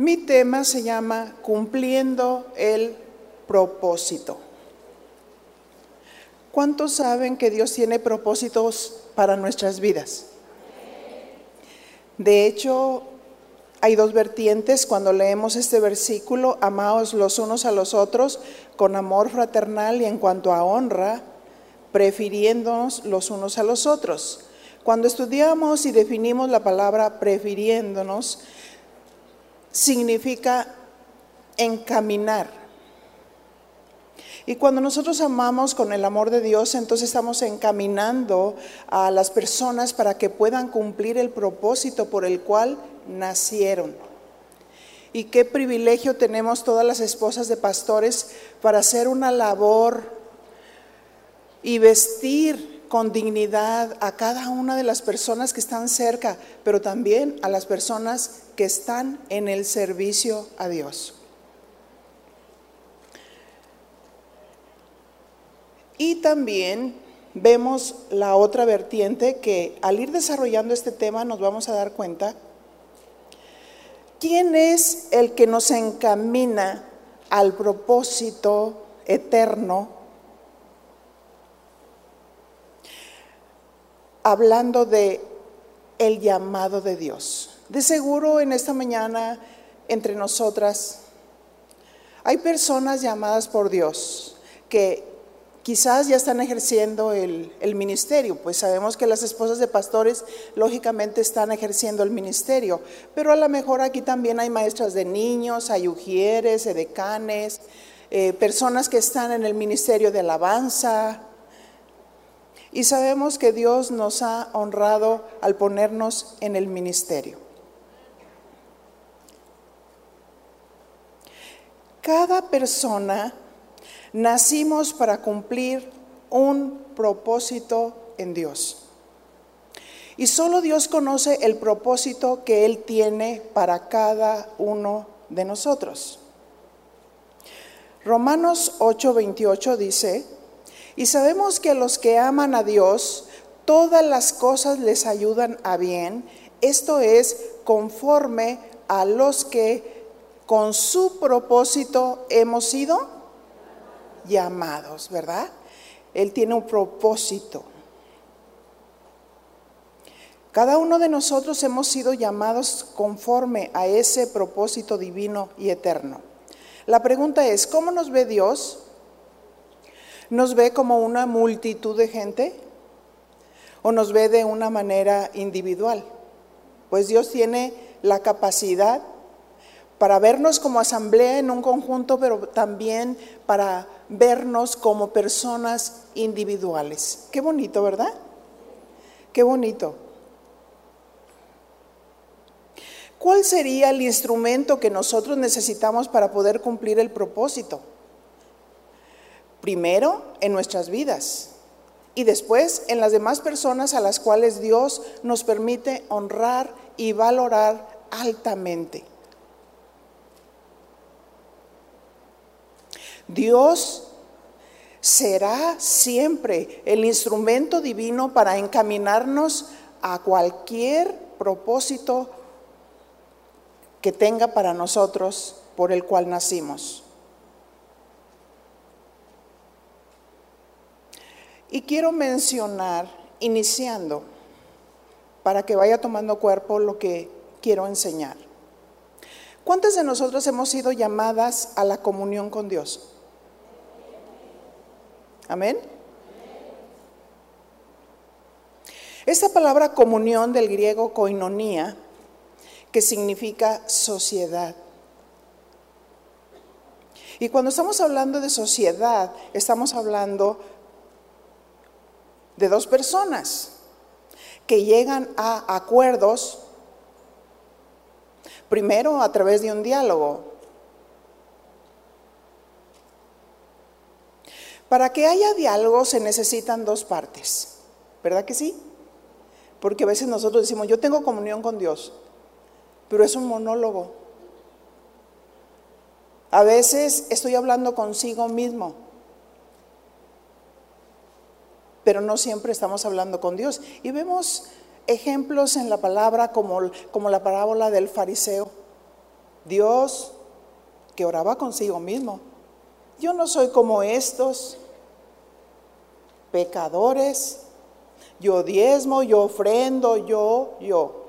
Mi tema se llama Cumpliendo el propósito. ¿Cuántos saben que Dios tiene propósitos para nuestras vidas? De hecho, hay dos vertientes cuando leemos este versículo, amaos los unos a los otros con amor fraternal y en cuanto a honra, prefiriéndonos los unos a los otros. Cuando estudiamos y definimos la palabra prefiriéndonos, significa encaminar. Y cuando nosotros amamos con el amor de Dios, entonces estamos encaminando a las personas para que puedan cumplir el propósito por el cual nacieron. Y qué privilegio tenemos todas las esposas de pastores para hacer una labor y vestir con dignidad a cada una de las personas que están cerca, pero también a las personas que están en el servicio a Dios. Y también vemos la otra vertiente que al ir desarrollando este tema nos vamos a dar cuenta quién es el que nos encamina al propósito eterno hablando de el llamado de Dios. De seguro en esta mañana entre nosotras hay personas llamadas por Dios que quizás ya están ejerciendo el, ministerio, pues sabemos que las esposas de pastores lógicamente están ejerciendo el ministerio, pero a lo mejor aquí también hay maestras de niños, hay ujieres, edecanes, eh, personas que están en el ministerio de alabanza. Y sabemos que Dios nos ha honrado al ponernos en el ministerio. Cada persona Nacimos para cumplir un propósito en Dios. Y solo Dios conoce el propósito que Él tiene para cada uno de nosotros. Romanos 8:28 dice, y sabemos que a los que aman a Dios, todas las cosas les ayudan a bien, esto es conforme a los que con su propósito hemos sido llamados, ¿verdad? Él tiene un propósito. Cada uno de nosotros hemos sido llamados conforme a ese propósito divino y eterno. La pregunta es, ¿cómo nos ve Dios? ¿Nos ve como una multitud de gente? ¿O nos ve de una manera individual? Pues Dios tiene la capacidad para vernos como asamblea en un conjunto, pero también para vernos como personas individuales. Qué bonito, ¿verdad? Qué bonito. ¿Cuál sería el instrumento que nosotros necesitamos para poder cumplir el propósito? Primero, en nuestras vidas y después en las demás personas a las cuales Dios nos permite honrar y valorar altamente. Dios será siempre el instrumento divino para encaminarnos a cualquier propósito que tenga para nosotros por el cual nacimos. Y quiero mencionar, iniciando, para que vaya tomando cuerpo lo que quiero enseñar. ¿Cuántas de nosotros hemos sido llamadas a la comunión con Dios? Amén. Esta palabra comunión del griego koinonía, que significa sociedad. Y cuando estamos hablando de sociedad, estamos hablando de dos personas que llegan a acuerdos, primero a través de un diálogo, Para que haya diálogo se necesitan dos partes, ¿verdad que sí? Porque a veces nosotros decimos, yo tengo comunión con Dios, pero es un monólogo. A veces estoy hablando consigo mismo, pero no siempre estamos hablando con Dios. Y vemos ejemplos en la palabra como, como la parábola del fariseo. Dios que oraba consigo mismo. Yo no soy como estos pecadores. Yo diezmo, yo ofrendo, yo, yo.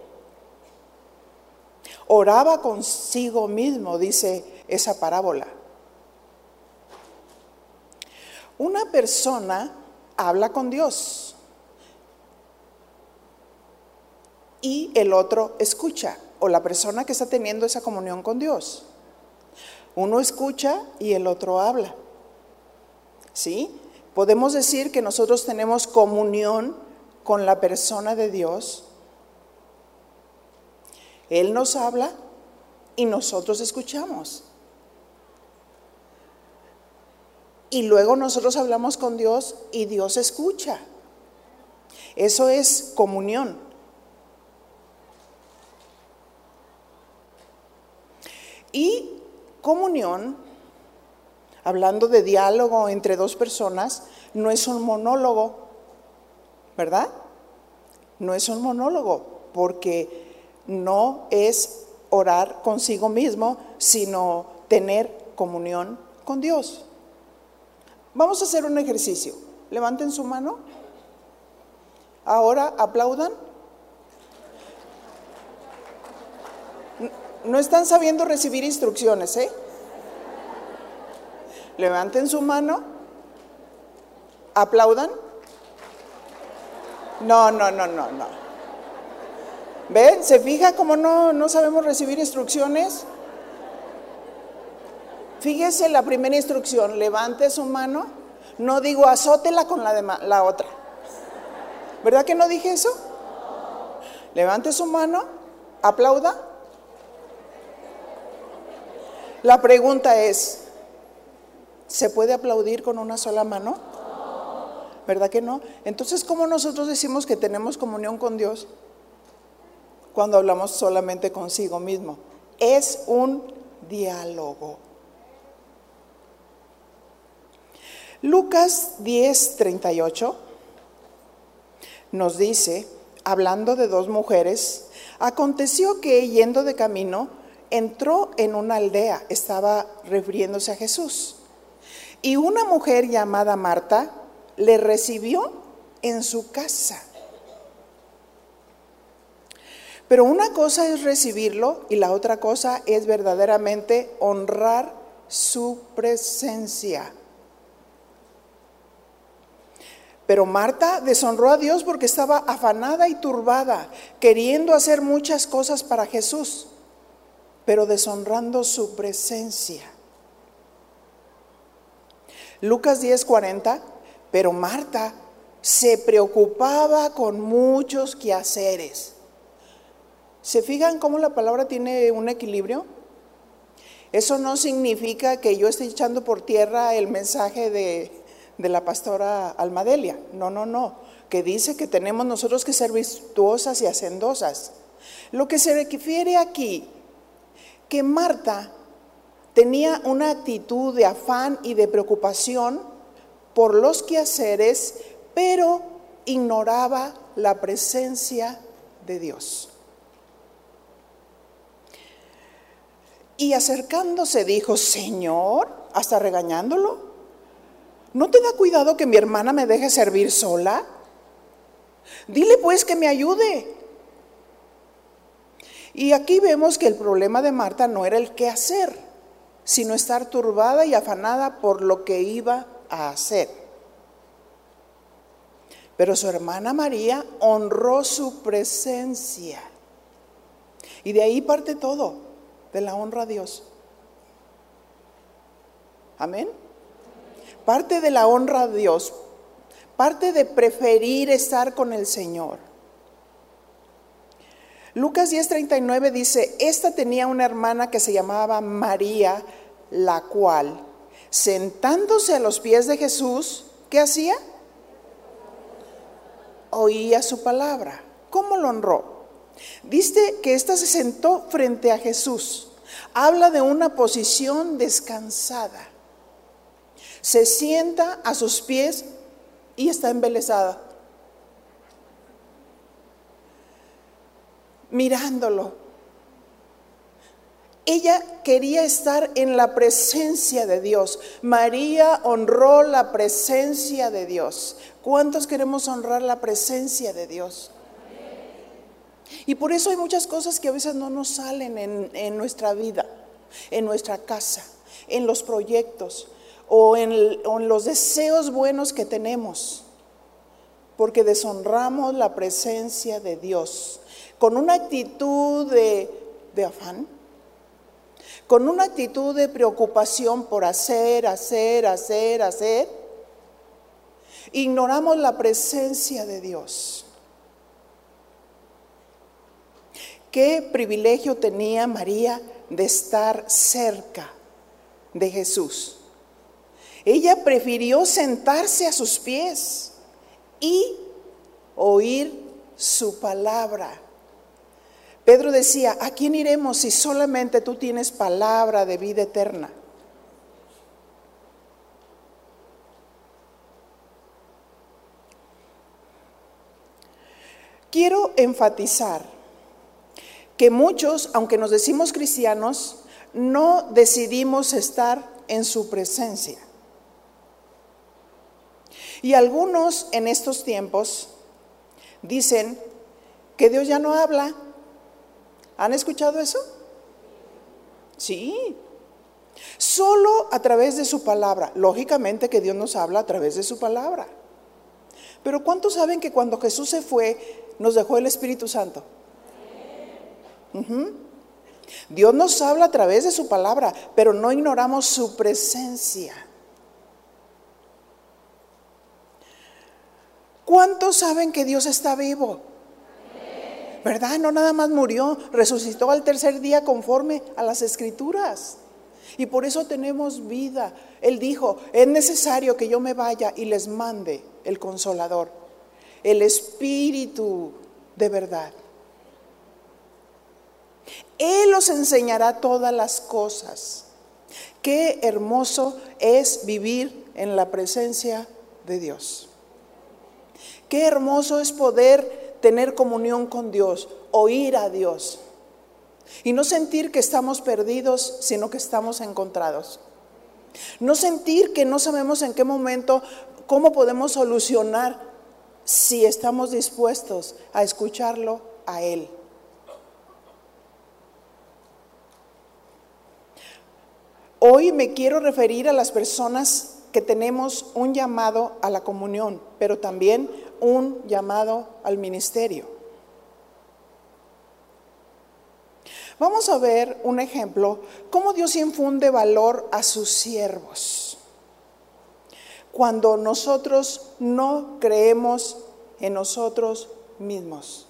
Oraba consigo mismo, dice esa parábola. Una persona habla con Dios y el otro escucha, o la persona que está teniendo esa comunión con Dios. Uno escucha y el otro habla. ¿Sí? Podemos decir que nosotros tenemos comunión con la persona de Dios. Él nos habla y nosotros escuchamos. Y luego nosotros hablamos con Dios y Dios escucha. Eso es comunión. Y comunión, hablando de diálogo entre dos personas, no es un monólogo, ¿verdad? No es un monólogo, porque no es orar consigo mismo, sino tener comunión con Dios. Vamos a hacer un ejercicio. Levanten su mano. Ahora aplaudan. No están sabiendo recibir instrucciones, ¿eh? Levanten su mano. Aplaudan. No, no, no, no, no. ¿Ven? ¿Se fija cómo no, no sabemos recibir instrucciones? Fíjese la primera instrucción, levante su mano, no digo azótela con la, la otra. ¿Verdad que no dije eso? Levante su mano, aplauda. La pregunta es, ¿se puede aplaudir con una sola mano? ¿Verdad que no? Entonces, ¿cómo nosotros decimos que tenemos comunión con Dios cuando hablamos solamente consigo mismo? Es un diálogo. Lucas 10, 38 nos dice, hablando de dos mujeres, aconteció que yendo de camino, entró en una aldea, estaba refiriéndose a Jesús, y una mujer llamada Marta le recibió en su casa. Pero una cosa es recibirlo y la otra cosa es verdaderamente honrar su presencia. Pero Marta deshonró a Dios porque estaba afanada y turbada, queriendo hacer muchas cosas para Jesús, pero deshonrando su presencia. Lucas 10:40, pero Marta se preocupaba con muchos quehaceres. ¿Se fijan cómo la palabra tiene un equilibrio? Eso no significa que yo esté echando por tierra el mensaje de de la pastora Almadelia. No, no, no. Que dice que tenemos nosotros que ser virtuosas y hacendosas. Lo que se refiere aquí, que Marta tenía una actitud de afán y de preocupación por los quehaceres, pero ignoraba la presencia de Dios. Y acercándose dijo, Señor, hasta regañándolo, ¿No te da cuidado que mi hermana me deje servir sola? Dile pues que me ayude. Y aquí vemos que el problema de Marta no era el qué hacer, sino estar turbada y afanada por lo que iba a hacer. Pero su hermana María honró su presencia. Y de ahí parte todo, de la honra a Dios. Amén. Parte de la honra a Dios, parte de preferir estar con el Señor. Lucas 10:39 dice, esta tenía una hermana que se llamaba María, la cual, sentándose a los pies de Jesús, ¿qué hacía? Oía su palabra. ¿Cómo lo honró? Dice que ésta se sentó frente a Jesús. Habla de una posición descansada se sienta a sus pies y está embelesada, mirándolo. Ella quería estar en la presencia de Dios. María honró la presencia de Dios. ¿Cuántos queremos honrar la presencia de Dios? Y por eso hay muchas cosas que a veces no nos salen en, nuestra vida, en nuestra casa, en los proyectos o en, en los deseos buenos que tenemos, porque deshonramos la presencia de Dios con una actitud de, de afán con una actitud de preocupación por hacer, hacer, hacer, hacer, ignoramos la presencia de Dios. Qué privilegio tenía María de estar cerca de Jesús. Ella prefirió sentarse a sus pies y oír su palabra. Pedro decía, ¿a quién iremos si solamente tú tienes palabra de vida eterna? Quiero enfatizar que muchos, aunque nos decimos cristianos, no decidimos estar en su presencia. Y algunos en estos tiempos dicen que Dios ya no habla, ¿Han escuchado eso? Sí. Solo a través de su palabra. Lógicamente que Dios nos habla a través de su palabra. Pero ¿cuántos saben que cuando Jesús se fue, nos dejó el Espíritu Santo? Dios nos habla a través de su palabra, pero no ignoramos su presencia. ¿Cuántos saben que Dios está vivo? ¿verdad? No nada más murió, resucitó al tercer día conforme a las escrituras. Y por eso tenemos vida. Él dijo, es necesario que yo me vaya y les mande el consolador, el espíritu de verdad. Él os enseñará todas las cosas. Qué hermoso es vivir en la presencia de Dios. Qué hermoso es poder tener comunión con Dios, oír a Dios. Y no sentir que estamos perdidos, sino que estamos encontrados. No sentir que no sabemos en qué momento, cómo podemos solucionar si estamos dispuestos a escucharlo a Él. Hoy me quiero referir a las personas que tenemos un llamado a la comunión, pero también un llamado al ministerio. Vamos a ver un ejemplo, cómo Dios infunde valor a sus siervos. Cuando nosotros no creemos en nosotros mismos.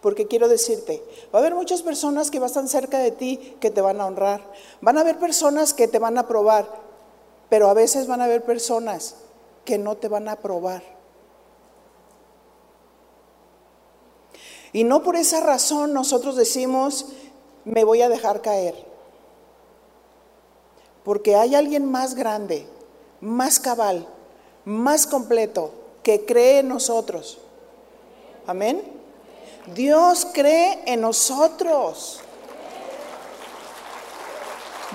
Porque quiero decirte, va a haber muchas personas que estar cerca de ti que te van a honrar. Van a haber personas que te van a probar, pero a veces van a haber personas que no te van a probar. Y no por esa razón nosotros decimos, me voy a dejar caer. Porque hay alguien más grande, más cabal, más completo, que cree en nosotros. Amén. Dios cree en nosotros.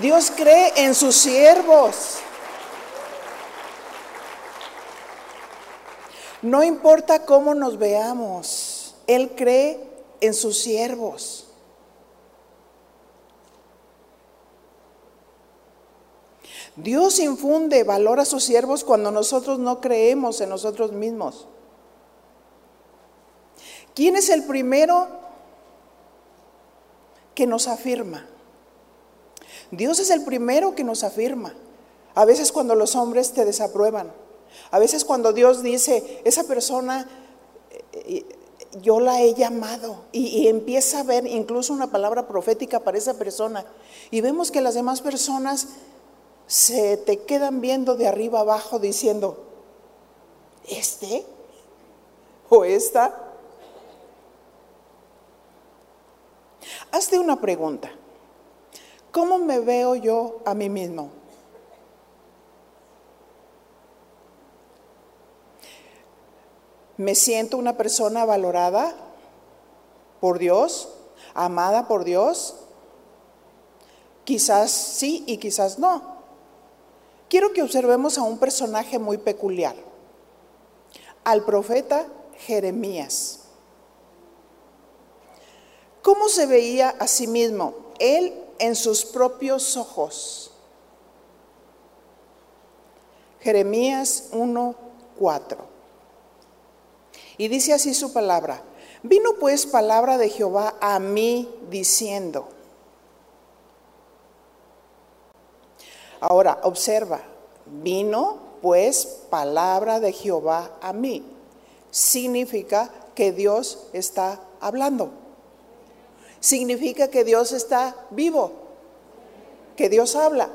Dios cree en sus siervos. No importa cómo nos veamos. Él cree en sus siervos. Dios infunde valor a sus siervos cuando nosotros no creemos en nosotros mismos. ¿Quién es el primero que nos afirma? Dios es el primero que nos afirma. A veces cuando los hombres te desaprueban, a veces cuando Dios dice, esa persona eh, yo la he llamado y, empieza a ver incluso una palabra profética para esa persona. Y vemos que las demás personas se te quedan viendo de arriba abajo diciendo, ¿este? ¿O esta? Hazte una pregunta. ¿Cómo me veo yo a mí mismo? Me siento una persona valorada por Dios, amada por Dios. Quizás sí y quizás no. Quiero que observemos a un personaje muy peculiar, al profeta Jeremías. ¿Cómo se veía a sí mismo? Él en sus propios ojos. Jeremías 1:4. Y dice así su palabra. Vino pues palabra de Jehová a mí diciendo. Ahora, observa, vino pues palabra de Jehová a mí. Significa que Dios está hablando. Significa que Dios está vivo, que Dios habla.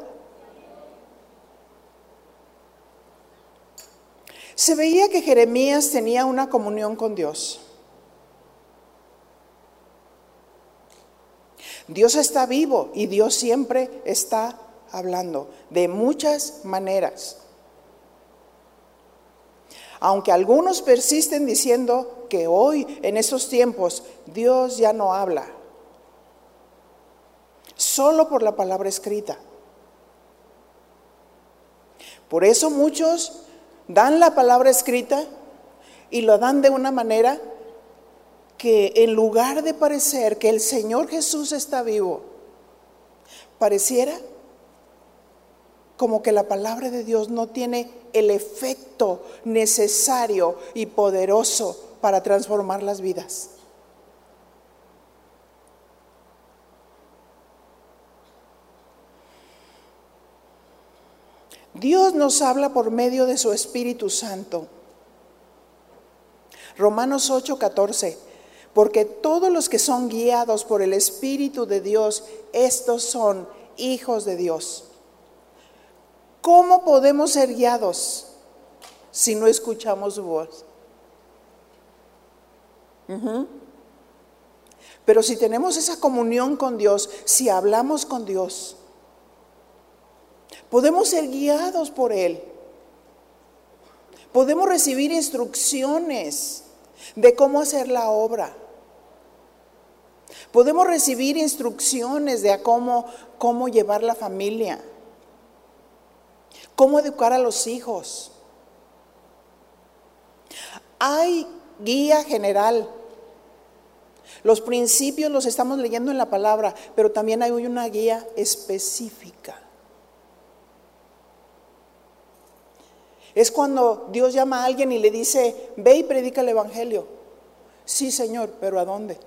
Se veía que Jeremías tenía una comunión con Dios. Dios está vivo y Dios siempre está hablando de muchas maneras. Aunque algunos persisten diciendo que hoy, en esos tiempos, Dios ya no habla, solo por la palabra escrita. Por eso muchos dan la palabra escrita y lo dan de una manera que en lugar de parecer que el Señor Jesús está vivo, pareciera como que la palabra de Dios no tiene el efecto necesario y poderoso para transformar las vidas. Dios nos habla por medio de su Espíritu Santo. Romanos 8:14, porque todos los que son guiados por el Espíritu de Dios, estos son hijos de Dios. ¿Cómo podemos ser guiados si no escuchamos su voz? Pero si tenemos esa comunión con Dios, si hablamos con Dios, Podemos ser guiados por Él. Podemos recibir instrucciones de cómo hacer la obra. Podemos recibir instrucciones de cómo, cómo llevar la familia, cómo educar a los hijos. Hay guía general. Los principios los estamos leyendo en la palabra, pero también hay una guía específica. Es cuando Dios llama a alguien y le dice, ve y predica el Evangelio. Sí, Señor, pero ¿a dónde?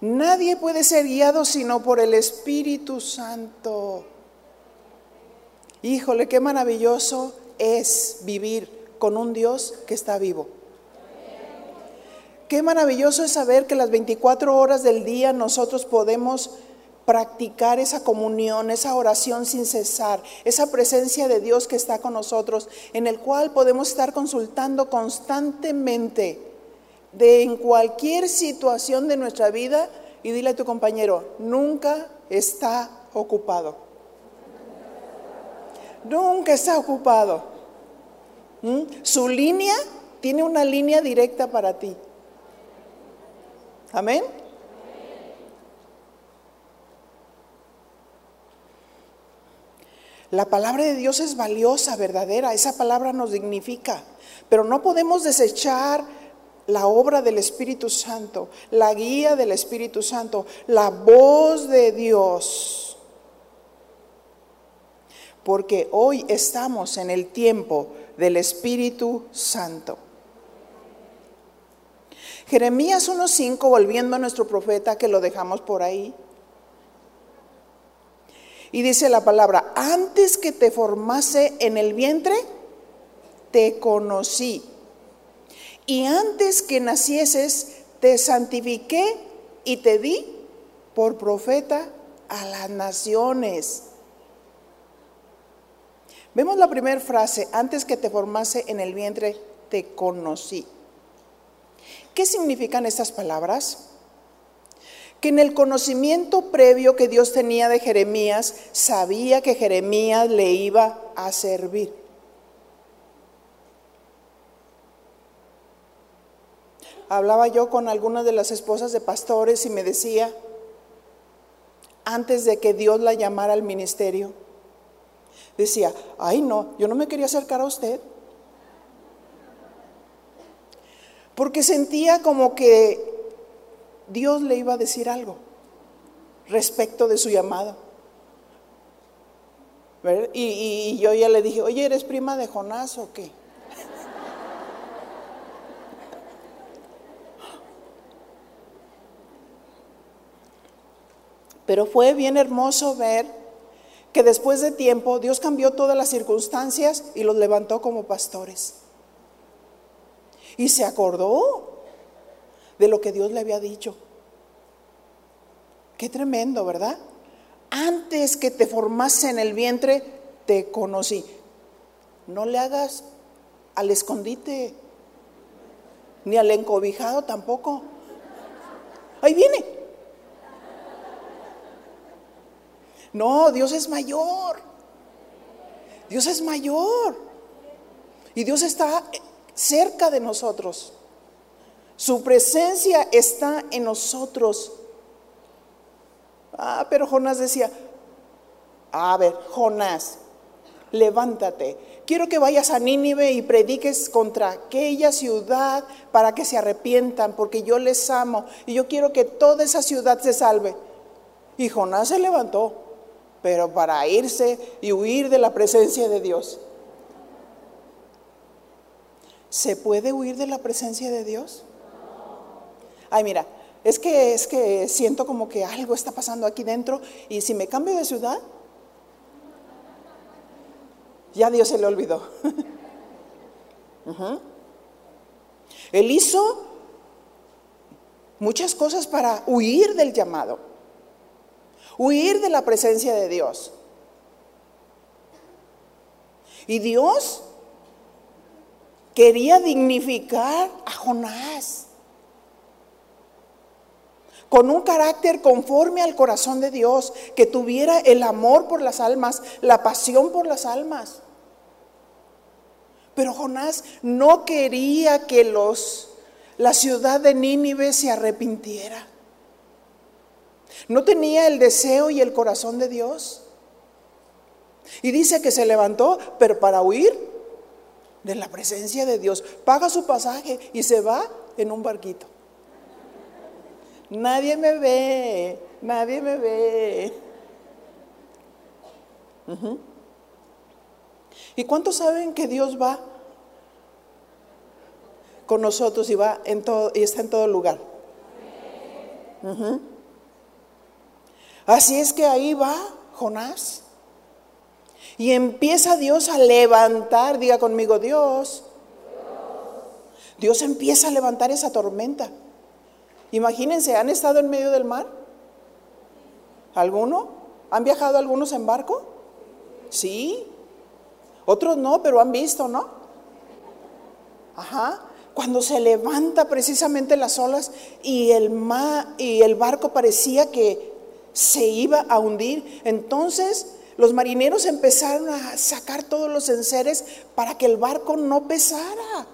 Nadie puede ser guiado sino por el Espíritu Santo. Híjole, qué maravilloso es vivir con un Dios que está vivo. Qué maravilloso es saber que las 24 horas del día nosotros podemos practicar esa comunión, esa oración sin cesar, esa presencia de Dios que está con nosotros, en el cual podemos estar consultando constantemente de en cualquier situación de nuestra vida y dile a tu compañero, nunca está ocupado. Nunca está ocupado. ¿Mm? Su línea tiene una línea directa para ti. Amén. La palabra de Dios es valiosa, verdadera, esa palabra nos dignifica, pero no podemos desechar la obra del Espíritu Santo, la guía del Espíritu Santo, la voz de Dios. Porque hoy estamos en el tiempo del Espíritu Santo. Jeremías 1.5, volviendo a nuestro profeta que lo dejamos por ahí. Y dice la palabra, antes que te formase en el vientre, te conocí. Y antes que nacieses, te santifiqué y te di por profeta a las naciones. Vemos la primera frase, antes que te formase en el vientre, te conocí. ¿Qué significan estas palabras? Que en el conocimiento previo que Dios tenía de Jeremías, sabía que Jeremías le iba a servir. hablaba yo con algunas de las esposas de pastores y me decía, antes de que Dios la llamara al ministerio, decía, ay no, yo no me quería acercar a usted. Porque sentía como que Dios le iba a decir algo respecto de su llamado. Y, yo ya le dije, oye, ¿eres prima de Jonás o qué? Pero fue bien hermoso ver que después de tiempo Dios cambió todas las circunstancias y los levantó como pastores. Y se acordó de lo que Dios le había dicho. Qué tremendo, ¿verdad? Antes que te formase en el vientre, te conocí. No le hagas al escondite, ni al encobijado tampoco. Ahí viene. No, Dios es mayor. Dios es mayor. Y Dios está cerca de nosotros. Su presencia está en nosotros. Ah, pero Jonás decía, a ver, Jonás, levántate. Quiero que vayas a Nínive y prediques contra aquella ciudad para que se arrepientan, porque yo les amo y yo quiero que toda esa ciudad se salve. Y Jonás se levantó, pero para irse y huir de la presencia de Dios. ¿Se puede huir de la presencia de Dios? Ay, mira, es que es que siento como que algo está pasando aquí dentro y si me cambio de ciudad, ya Dios se le olvidó. Él hizo muchas cosas para huir del llamado, huir de la presencia de Dios. Y Dios quería dignificar a Jonás con un carácter conforme al corazón de Dios, que tuviera el amor por las almas, la pasión por las almas. Pero Jonás no quería que los la ciudad de Nínive se arrepintiera. No tenía el deseo y el corazón de Dios. Y dice que se levantó, pero para huir de la presencia de Dios, paga su pasaje y se va en un barquito. Nadie me ve, nadie me ve. ¿Y cuántos saben que Dios va con nosotros y va en todo y está en todo lugar? Así es que ahí va Jonás. Y empieza Dios a levantar, diga conmigo Dios. Dios empieza a levantar esa tormenta. Imagínense, ¿han estado en medio del mar? ¿Alguno? ¿Han viajado algunos en barco? Sí. Otros no, pero han visto, ¿no? Ajá. Cuando se levanta precisamente las olas y el mar y el barco parecía que se iba a hundir, entonces los marineros empezaron a sacar todos los enseres para que el barco no pesara,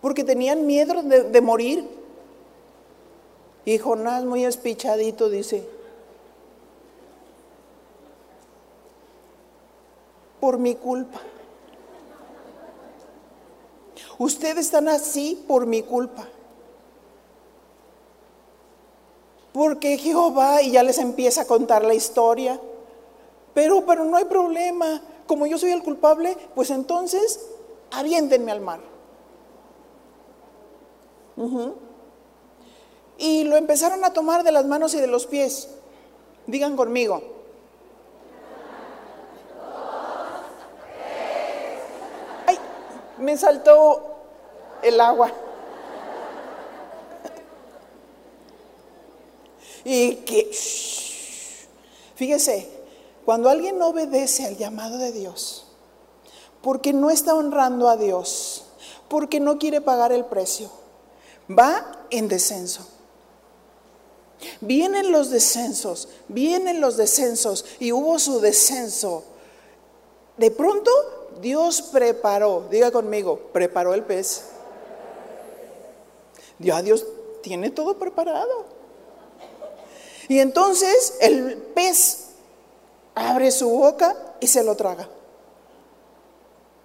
porque tenían miedo de, de morir. Y Jonás muy espichadito dice, por mi culpa. Ustedes están así por mi culpa. Porque Jehová, y ya les empieza a contar la historia, pero, pero no hay problema. Como yo soy el culpable, pues entonces aviéntenme al mar y lo empezaron a tomar de las manos y de los pies. Digan conmigo. Ay, me saltó el agua. Y que, fíjese, cuando alguien no obedece al llamado de Dios, porque no está honrando a Dios, porque no quiere pagar el precio, va en descenso. Vienen los descensos, vienen los descensos y hubo su descenso. De pronto Dios preparó, diga conmigo, preparó el pez. Ya Dios tiene todo preparado. Y entonces el pez abre su boca y se lo traga.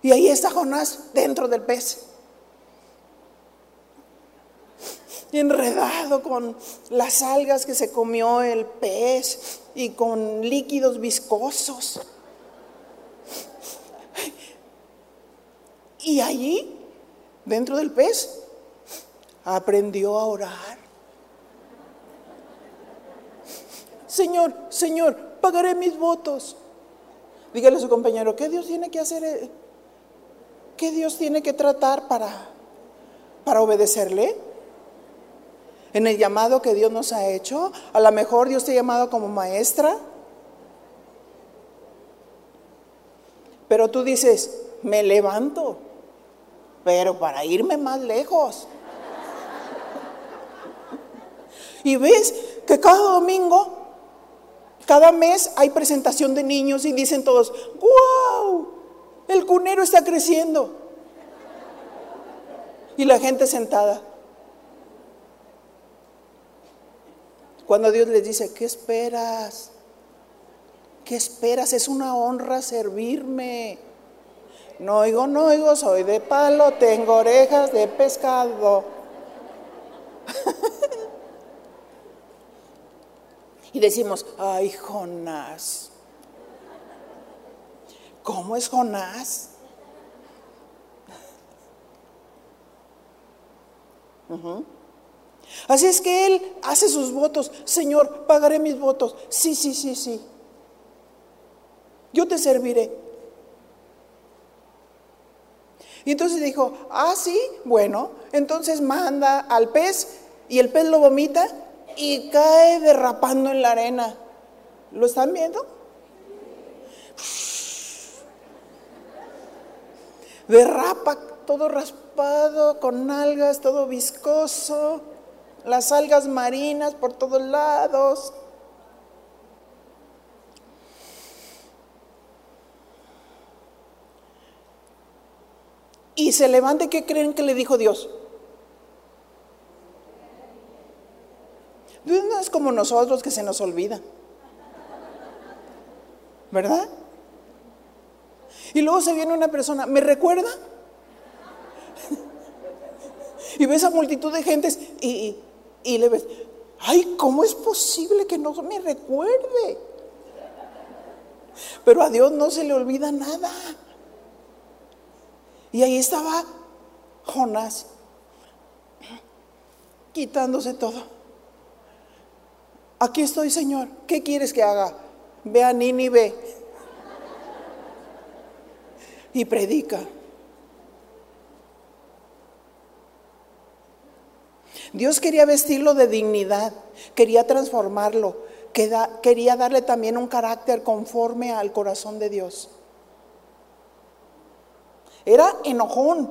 Y ahí está Jonás dentro del pez. Enredado con las algas que se comió el pez y con líquidos viscosos. Y allí, dentro del pez, aprendió a orar. Señor, Señor, pagaré mis votos. Dígale a su compañero, ¿qué Dios tiene que hacer? Eh? ¿Qué Dios tiene que tratar para, para obedecerle? En el llamado que Dios nos ha hecho, a lo mejor Dios te ha llamado como maestra. Pero tú dices, me levanto, pero para irme más lejos. Y ves que cada domingo cada mes hay presentación de niños y dicen todos, ¡wow! El cunero está creciendo. Y la gente sentada. Cuando Dios les dice, ¿qué esperas? ¿Qué esperas? Es una honra servirme. No oigo, no oigo, soy de palo, tengo orejas de pescado. y decimos, ay Jonás, ¿cómo es Jonás? Así es que él hace sus votos, Señor, pagaré mis votos. Sí, sí, sí, sí. Yo te serviré. Y entonces dijo, ah, sí, bueno, entonces manda al pez y el pez lo vomita y cae derrapando en la arena. ¿Lo están viendo? Derrapa todo raspado, con algas, todo viscoso, las algas marinas por todos lados. Y se levanta, ¿qué creen que le dijo Dios? No es como nosotros que se nos olvida. ¿Verdad? Y luego se viene una persona, ¿me recuerda? y ves a multitud de gentes y, y, le ves, ay, ¿cómo es posible que no me recuerde? Pero a Dios no se le olvida nada. Y ahí estaba Jonás, quitándose todo. Aquí estoy, Señor. ¿Qué quieres que haga? Ve a Nínive y predica. Dios quería vestirlo de dignidad, quería transformarlo, quería darle también un carácter conforme al corazón de Dios. Era enojón.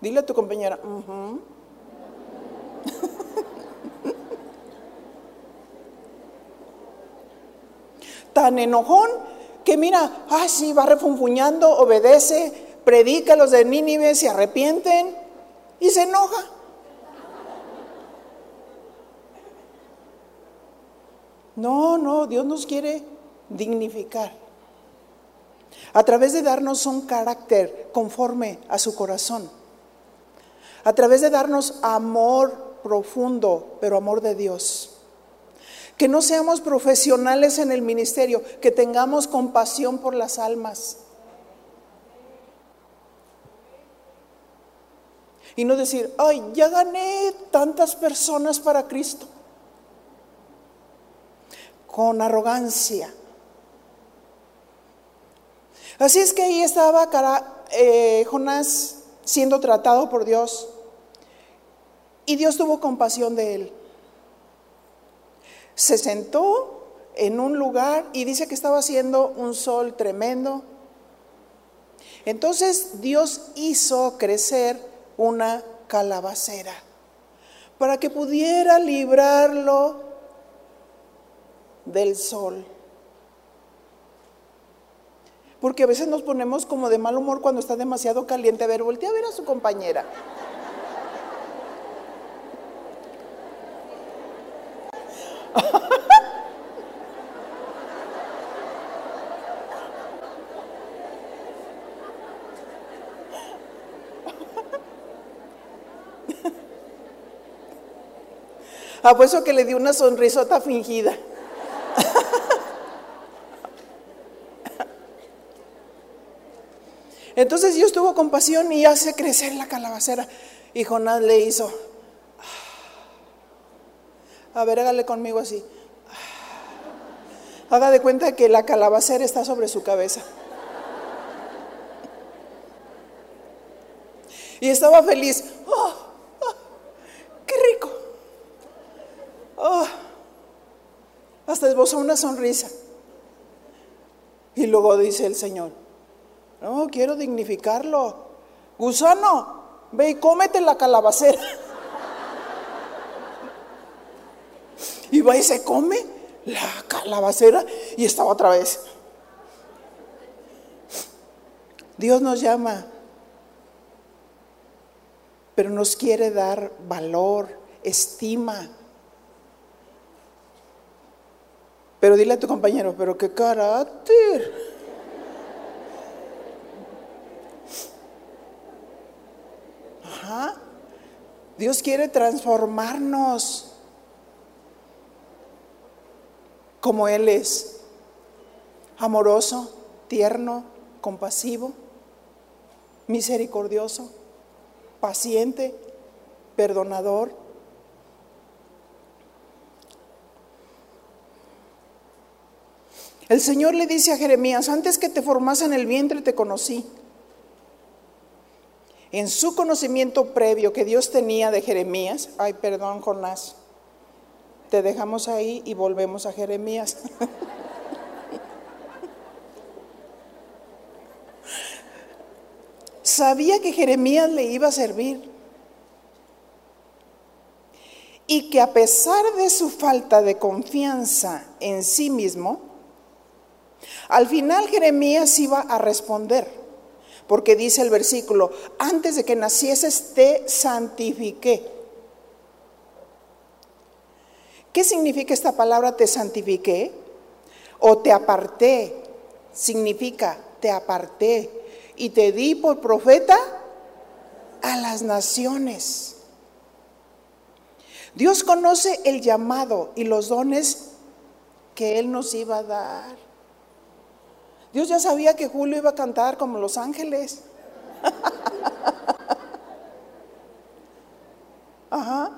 Dile a tu compañera, Tan enojón que mira, ah, sí, va refunfuñando, obedece, predica a los de Nínive, se arrepienten y se enoja. No, no, Dios nos quiere dignificar. A través de darnos un carácter conforme a su corazón a través de darnos amor profundo, pero amor de Dios. Que no seamos profesionales en el ministerio, que tengamos compasión por las almas. Y no decir, ay, ya gané tantas personas para Cristo. Con arrogancia. Así es que ahí estaba eh, Jonás siendo tratado por Dios. Y Dios tuvo compasión de él. Se sentó en un lugar y dice que estaba haciendo un sol tremendo. Entonces Dios hizo crecer una calabacera para que pudiera librarlo del sol. Porque a veces nos ponemos como de mal humor cuando está demasiado caliente. A ver, voltea a ver a su compañera. Apuesto que le di una sonrisota fingida. Entonces Dios tuvo compasión y hace crecer la calabacera. Y Jonás le hizo. A ver, hágale conmigo así. Haga de cuenta que la calabacera está sobre su cabeza. Y estaba feliz. Oh ¡Qué rico! Oh, hasta una sonrisa. Y luego dice el Señor, no, quiero dignificarlo. Gusano, ve y cómete la calabacera. Y va y se come la calabacera y estaba otra vez. Dios nos llama, pero nos quiere dar valor, estima. Pero dile a tu compañero, pero qué carácter. Ajá. Dios quiere transformarnos como Él es. Amoroso, tierno, compasivo, misericordioso, paciente, perdonador, El Señor le dice a Jeremías, antes que te formas en el vientre te conocí. En su conocimiento previo que Dios tenía de Jeremías, ay, perdón, Jonás, te dejamos ahí y volvemos a Jeremías. Sabía que Jeremías le iba a servir y que a pesar de su falta de confianza en sí mismo, al final Jeremías iba a responder, porque dice el versículo, antes de que nacieses te santifiqué. ¿Qué significa esta palabra te santifiqué? O te aparté, significa te aparté y te di por profeta a las naciones. Dios conoce el llamado y los dones que Él nos iba a dar. Dios ya sabía que Julio iba a cantar como los ángeles. Ajá.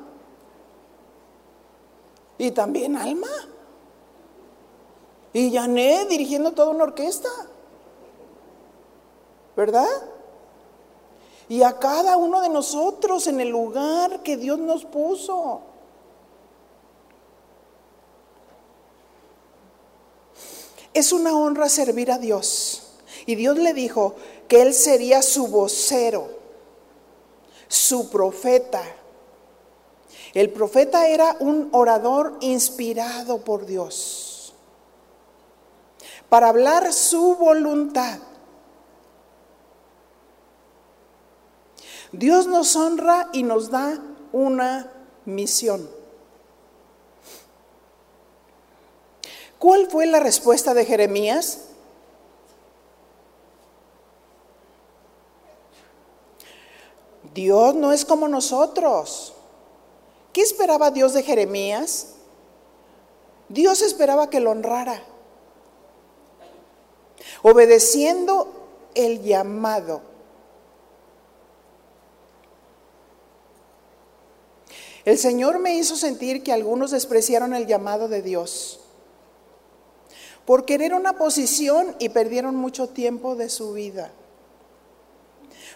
Y también Alma. Y Janet dirigiendo toda una orquesta. ¿Verdad? Y a cada uno de nosotros en el lugar que Dios nos puso. Es una honra servir a Dios. Y Dios le dijo que Él sería su vocero, su profeta. El profeta era un orador inspirado por Dios para hablar su voluntad. Dios nos honra y nos da una misión. ¿Cuál fue la respuesta de Jeremías? Dios no es como nosotros. ¿Qué esperaba Dios de Jeremías? Dios esperaba que lo honrara, obedeciendo el llamado. El Señor me hizo sentir que algunos despreciaron el llamado de Dios por querer una posición y perdieron mucho tiempo de su vida.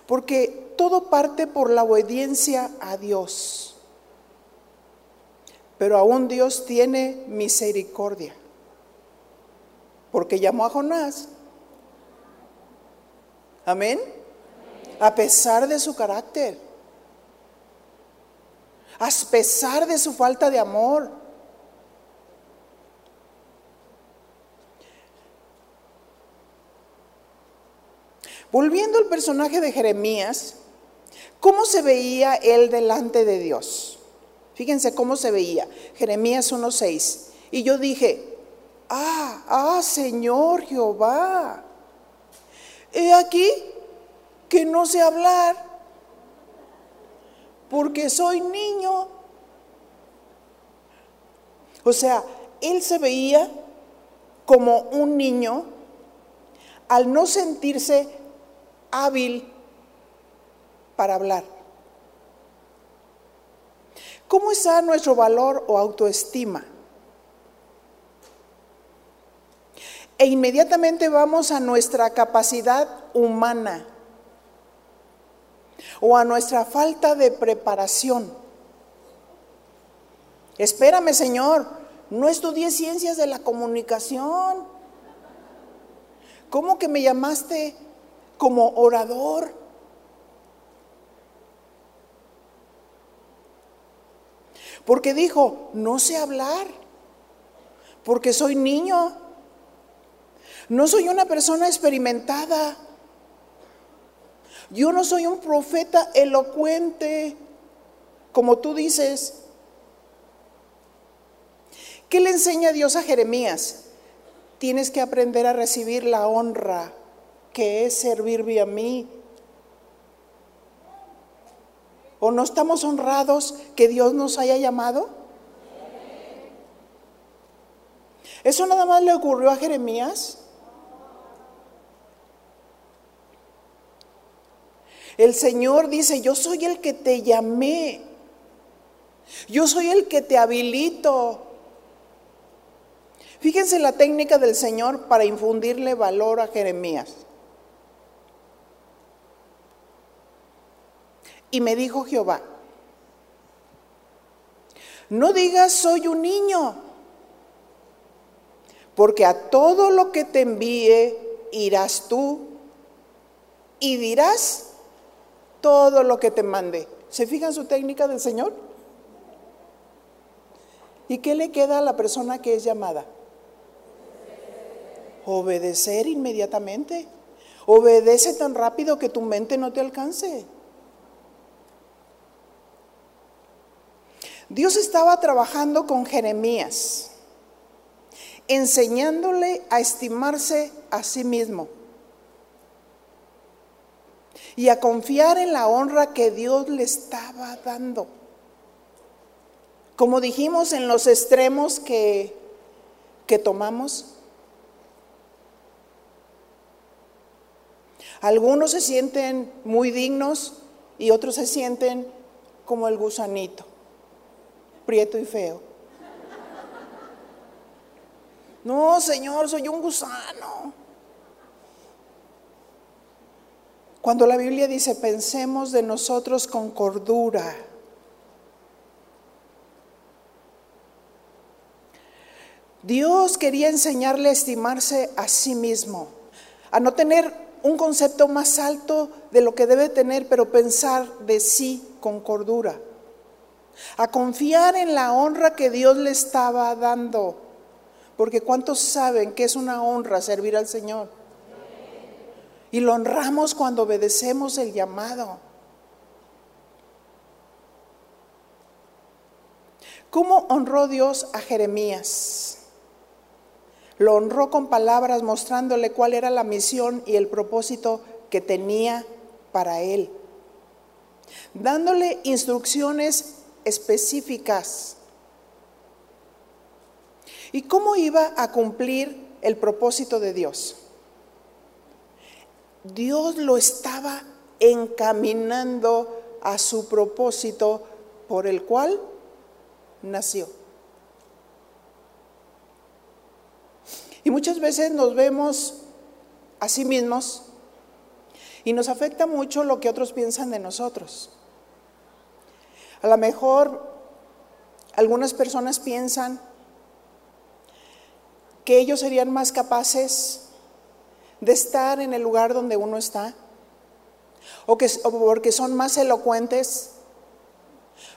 Porque todo parte por la obediencia a Dios. Pero aún Dios tiene misericordia. Porque llamó a Jonás. Amén. A pesar de su carácter. A pesar de su falta de amor. Volviendo al personaje de Jeremías, ¿cómo se veía él delante de Dios? Fíjense cómo se veía. Jeremías 1.6. Y yo dije, ah, ah, Señor Jehová, he aquí que no sé hablar porque soy niño. O sea, él se veía como un niño al no sentirse hábil para hablar. ¿Cómo está nuestro valor o autoestima? E inmediatamente vamos a nuestra capacidad humana o a nuestra falta de preparación. Espérame, Señor, no estudié ciencias de la comunicación. ¿Cómo que me llamaste como orador? Porque dijo, no sé hablar, porque soy niño, no soy una persona experimentada. Yo no soy un profeta elocuente, como tú dices. ¿Qué le enseña Dios a Jeremías? Tienes que aprender a recibir la honra que es servirme a mí. ¿O no estamos honrados que Dios nos haya llamado? ¿Eso nada más le ocurrió a Jeremías? El Señor dice, yo soy el que te llamé. Yo soy el que te habilito. Fíjense la técnica del Señor para infundirle valor a Jeremías. Y me dijo Jehová, no digas soy un niño, porque a todo lo que te envíe irás tú y dirás todo lo que te mande. ¿Se fijan su técnica del Señor? ¿Y qué le queda a la persona que es llamada? Obedecer inmediatamente. Obedece tan rápido que tu mente no te alcance. Dios estaba trabajando con Jeremías, enseñándole a estimarse a sí mismo y a confiar en la honra que Dios le estaba dando. Como dijimos en los extremos que, que tomamos, algunos se sienten muy dignos y otros se sienten como el gusanito, prieto y feo. No, Señor, soy un gusano. Cuando la Biblia dice, pensemos de nosotros con cordura. Dios quería enseñarle a estimarse a sí mismo, a no tener un concepto más alto de lo que debe tener, pero pensar de sí con cordura, a confiar en la honra que Dios le estaba dando, porque ¿cuántos saben que es una honra servir al Señor? Y lo honramos cuando obedecemos el llamado. ¿Cómo honró Dios a Jeremías? Lo honró con palabras mostrándole cuál era la misión y el propósito que tenía para él, dándole instrucciones específicas. ¿Y cómo iba a cumplir el propósito de Dios? Dios lo estaba encaminando a su propósito por el cual nació. Y muchas veces nos vemos a sí mismos y nos afecta mucho lo que otros piensan de nosotros. A lo mejor algunas personas piensan que ellos serían más capaces de estar en el lugar donde uno está, o, que, porque son más elocuentes,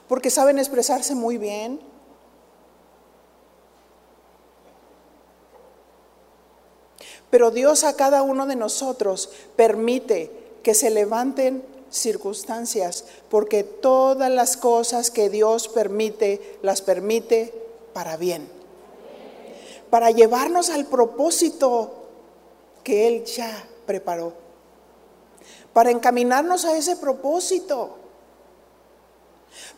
porque saben expresarse muy bien. Pero Dios a cada uno de nosotros permite que se levanten circunstancias, porque todas las cosas que Dios permite, las permite para bien. Para llevarnos al propósito que Él ya preparó. Para encaminarnos a ese propósito.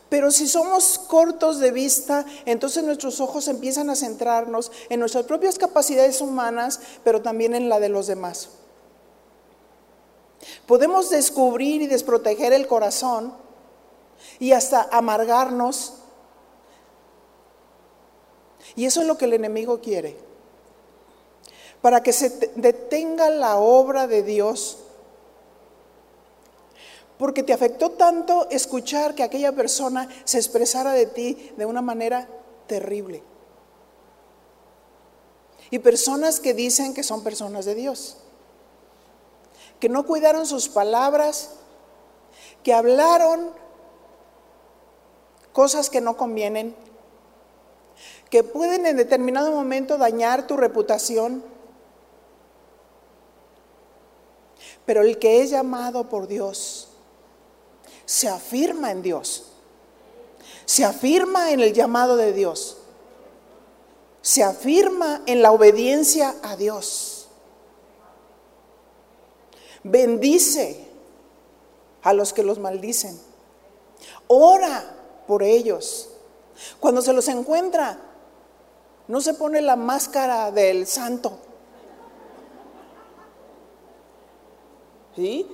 Pero si somos cortos de vista, entonces nuestros ojos empiezan a centrarnos en nuestras propias capacidades humanas, pero también en la de los demás. Podemos descubrir y desproteger el corazón y hasta amargarnos. Y eso es lo que el enemigo quiere. Para que se detenga la obra de Dios porque te afectó tanto escuchar que aquella persona se expresara de ti de una manera terrible. Y personas que dicen que son personas de Dios, que no cuidaron sus palabras, que hablaron cosas que no convienen, que pueden en determinado momento dañar tu reputación. Pero el que es llamado por Dios, se afirma en Dios, se afirma en el llamado de Dios, se afirma en la obediencia a Dios. Bendice a los que los maldicen. Ora por ellos. Cuando se los encuentra, no se pone la máscara del santo. ¿Sí?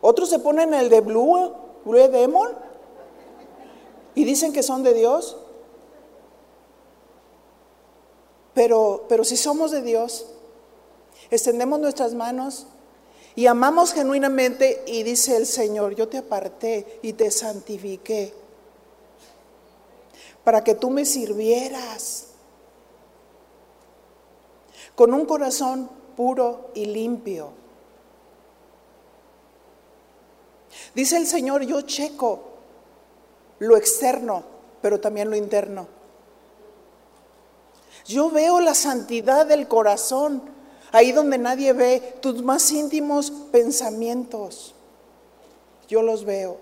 Otros se ponen el de Blue Blue Demon y dicen que son de Dios. Pero, pero si somos de Dios, extendemos nuestras manos y amamos genuinamente y dice el Señor, yo te aparté y te santifiqué para que tú me sirvieras con un corazón puro y limpio. Dice el Señor, yo checo lo externo, pero también lo interno. Yo veo la santidad del corazón, ahí donde nadie ve tus más íntimos pensamientos. Yo los veo.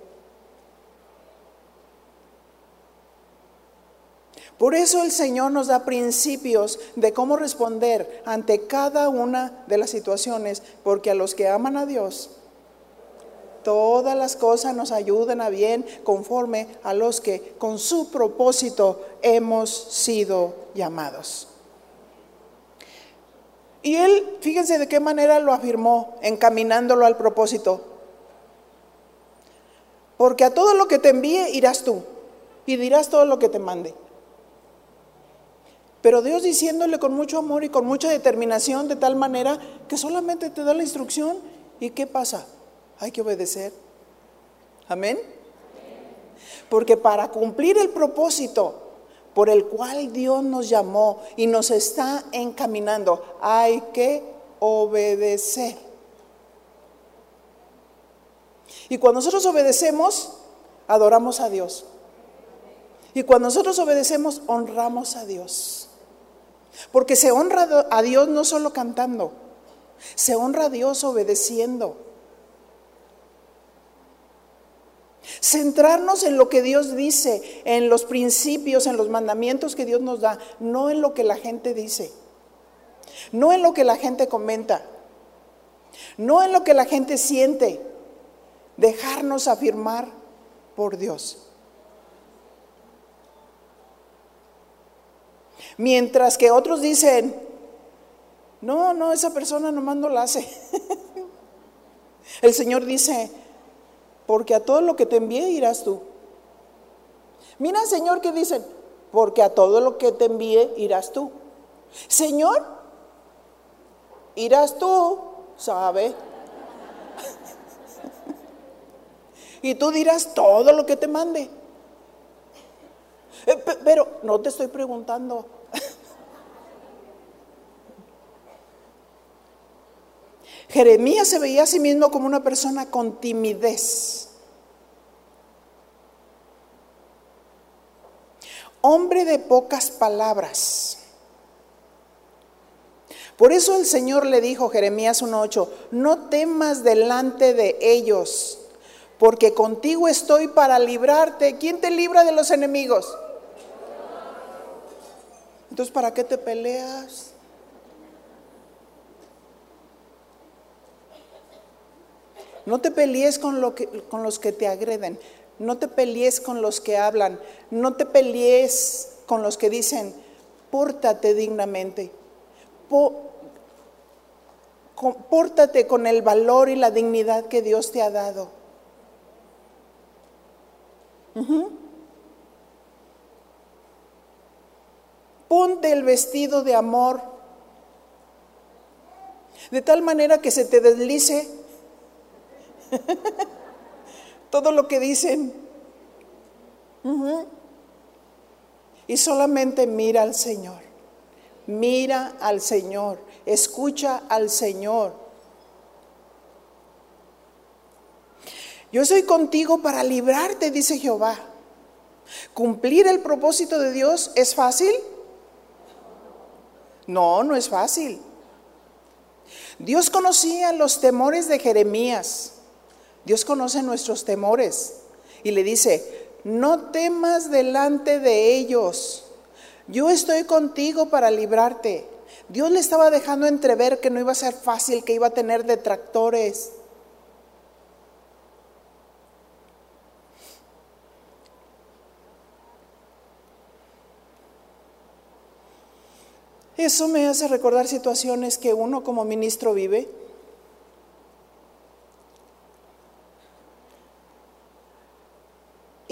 Por eso el Señor nos da principios de cómo responder ante cada una de las situaciones, porque a los que aman a Dios, todas las cosas nos ayudan a bien conforme a los que con su propósito hemos sido llamados. Y él, fíjense de qué manera lo afirmó, encaminándolo al propósito. Porque a todo lo que te envíe irás tú y dirás todo lo que te mande. Pero Dios diciéndole con mucho amor y con mucha determinación de tal manera que solamente te da la instrucción y ¿qué pasa? hay que obedecer. Amén. Porque para cumplir el propósito por el cual Dios nos llamó y nos está encaminando, hay que obedecer. Y cuando nosotros obedecemos, adoramos a Dios. Y cuando nosotros obedecemos, honramos a Dios. Porque se honra a Dios no solo cantando, se honra a Dios obedeciendo. Centrarnos en lo que Dios dice, en los principios, en los mandamientos que Dios nos da, no en lo que la gente dice, no en lo que la gente comenta, no en lo que la gente siente, dejarnos afirmar por Dios. Mientras que otros dicen, no, no, esa persona nomás no la hace. El Señor dice, porque a todo lo que te envíe irás tú. Mira, Señor, que dicen, porque a todo lo que te envíe irás tú. Señor, irás tú, ¿sabe? y tú dirás todo lo que te mande. Eh, pero no te estoy preguntando Jeremías se veía a sí mismo como una persona con timidez. Hombre de pocas palabras. Por eso el Señor le dijo, Jeremías 1.8, no temas delante de ellos, porque contigo estoy para librarte. ¿Quién te libra de los enemigos? Entonces, ¿para qué te peleas? No te pelees con, los que te agreden, no te pelees con los que hablan, no te pelees con los que dicen, pórtate dignamente, pórtate con el valor y la dignidad que Dios te ha dado. Ponte el vestido de amor, de tal manera que se te deslice todo lo que dicen. Y solamente mira al Señor, mira al Señor, escucha al Señor. Yo soy contigo para librarte, dice Jehová. ¿Cumplir el propósito de Dios es fácil? No, no es fácil. Dios conocía los temores de Jeremías. Dios conoce nuestros temores y le dice, no temas delante de ellos. Yo estoy contigo para librarte. Dios le estaba dejando entrever que no iba a ser fácil, que iba a tener detractores. Eso me hace recordar situaciones que uno como ministro vive.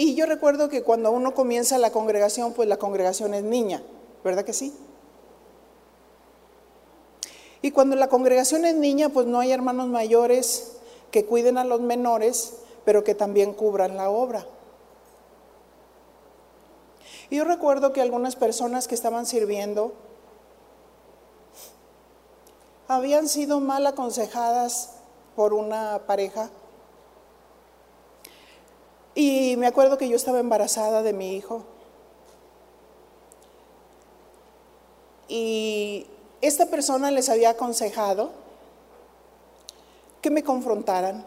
Y yo recuerdo que cuando uno comienza la congregación, pues la congregación es niña, ¿verdad que sí? Y cuando la congregación es niña, pues no hay hermanos mayores que cuiden a los menores, pero que también cubran la obra. Y yo recuerdo que algunas personas que estaban sirviendo habían sido mal aconsejadas por una pareja y me acuerdo que yo estaba embarazada de mi hijo. Y esta persona les había aconsejado que me confrontaran,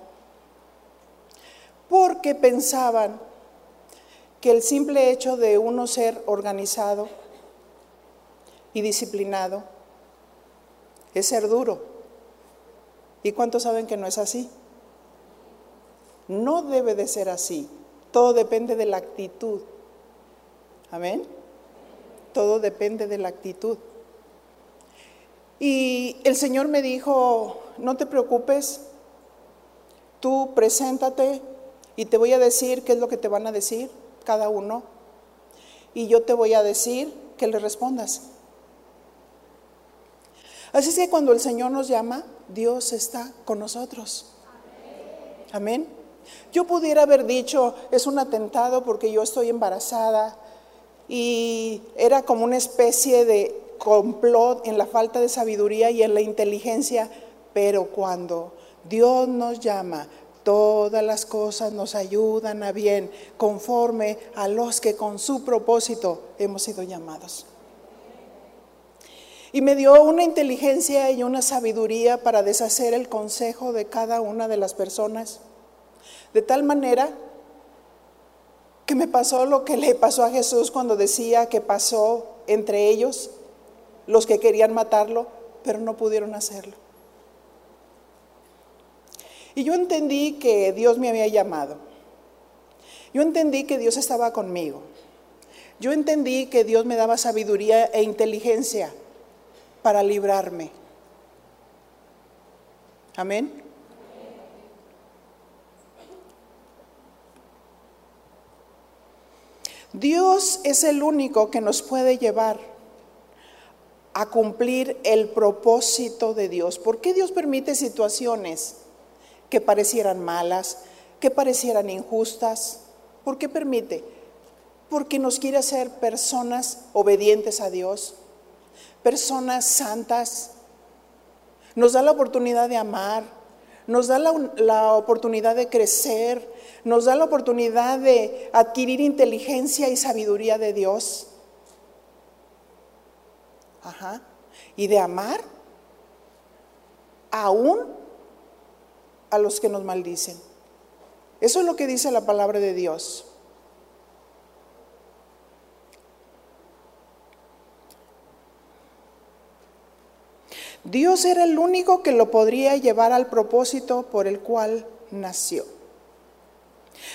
porque pensaban que el simple hecho de uno ser organizado y disciplinado es ser duro. ¿Y cuántos saben que no es así? No debe de ser así. Todo depende de la actitud. Amén. Todo depende de la actitud. Y el Señor me dijo, no te preocupes, tú preséntate y te voy a decir qué es lo que te van a decir cada uno. Y yo te voy a decir que le respondas. Así es que cuando el Señor nos llama, Dios está con nosotros. Amén. Yo pudiera haber dicho, es un atentado porque yo estoy embarazada y era como una especie de complot en la falta de sabiduría y en la inteligencia, pero cuando Dios nos llama, todas las cosas nos ayudan a bien, conforme a los que con su propósito hemos sido llamados. Y me dio una inteligencia y una sabiduría para deshacer el consejo de cada una de las personas de tal manera que me pasó lo que le pasó a Jesús cuando decía que pasó entre ellos los que querían matarlo, pero no pudieron hacerlo. Y yo entendí que Dios me había llamado. Yo entendí que Dios estaba conmigo. Yo entendí que Dios me daba sabiduría e inteligencia para librarme. Amén. Dios es el único que nos puede llevar a cumplir el propósito de Dios. ¿Por qué Dios permite situaciones que parecieran malas, que parecieran injustas? ¿Por qué permite? Porque nos quiere hacer personas obedientes a Dios, personas santas. Nos da la oportunidad de amar, nos da la, oportunidad de crecer, nos da la oportunidad de adquirir inteligencia y sabiduría de Dios. Ajá. Y de amar aún a los que nos maldicen. Eso es lo que dice la palabra de Dios. Dios era el único que lo podría llevar al propósito por el cual nació.